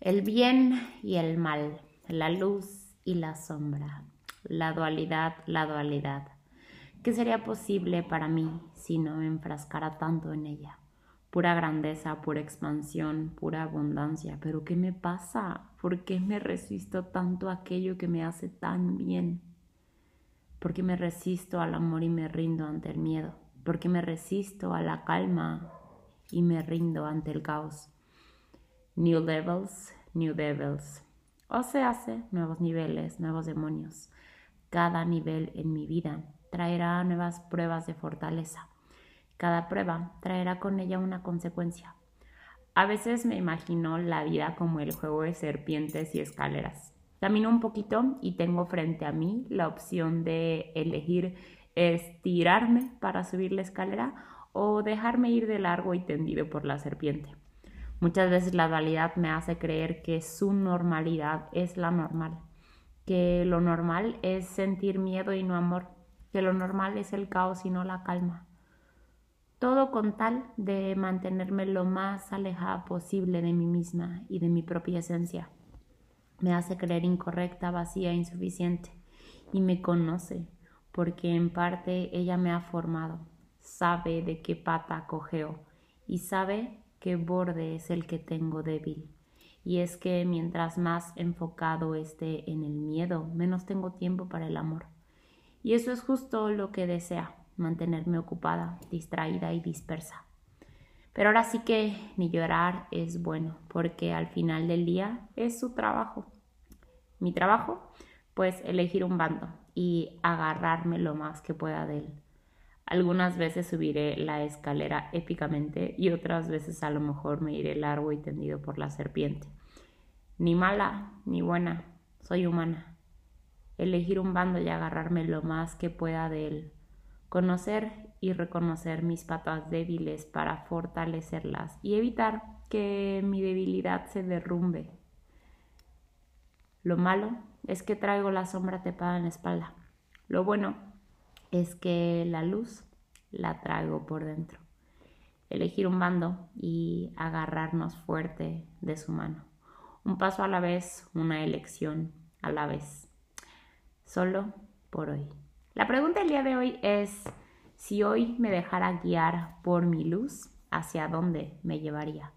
El bien y el mal, la luz y la sombra, la dualidad, la dualidad. ¿Qué sería posible para mí si no me enfrascara tanto en ella? Pura grandeza, pura expansión, pura abundancia. Pero ¿qué me pasa? ¿Por qué me resisto tanto a aquello que me hace tan bien? ¿Por qué me resisto al amor y me rindo ante el miedo? ¿Por qué me resisto a la calma y me rindo ante el caos? New levels, new devils. O se hace nuevos niveles, nuevos demonios. Cada nivel en mi vida traerá nuevas pruebas de fortaleza. Cada prueba traerá con ella una consecuencia. A veces me imagino la vida como el juego de serpientes y escaleras. Camino un poquito y tengo frente a mí la opción de elegir estirarme para subir la escalera o dejarme ir de largo y tendido por la serpiente. Muchas veces la dualidad me hace creer que su normalidad es la normal, que lo normal es sentir miedo y no amor, que lo normal es el caos y no la calma. Todo con tal de mantenerme lo más alejada posible de mí misma y de mi propia esencia. Me hace creer incorrecta, vacía, insuficiente y me conoce porque en parte ella me ha formado, sabe de qué pata cogeo y sabe qué borde es el que tengo débil. Y es que mientras más enfocado esté en el miedo, menos tengo tiempo para el amor. Y eso es justo lo que desea, mantenerme ocupada, distraída y dispersa. Pero ahora sí que ni llorar es bueno, porque al final del día es su trabajo. Mi trabajo, pues elegir un bando y agarrarme lo más que pueda de él. Algunas veces subiré la escalera épicamente y otras veces a lo mejor me iré largo y tendido por la serpiente. Ni mala ni buena, soy humana. Elegir un bando y agarrarme lo más que pueda de él. Conocer y reconocer mis patas débiles para fortalecerlas y evitar que mi debilidad se derrumbe. Lo malo es que traigo la sombra tepada en la espalda. Lo bueno es que la luz la traigo por dentro. Elegir un bando y agarrarnos fuerte de su mano. Un paso a la vez, una elección a la vez. Solo por hoy. La pregunta del día de hoy es si hoy me dejara guiar por mi luz, ¿hacia dónde me llevaría?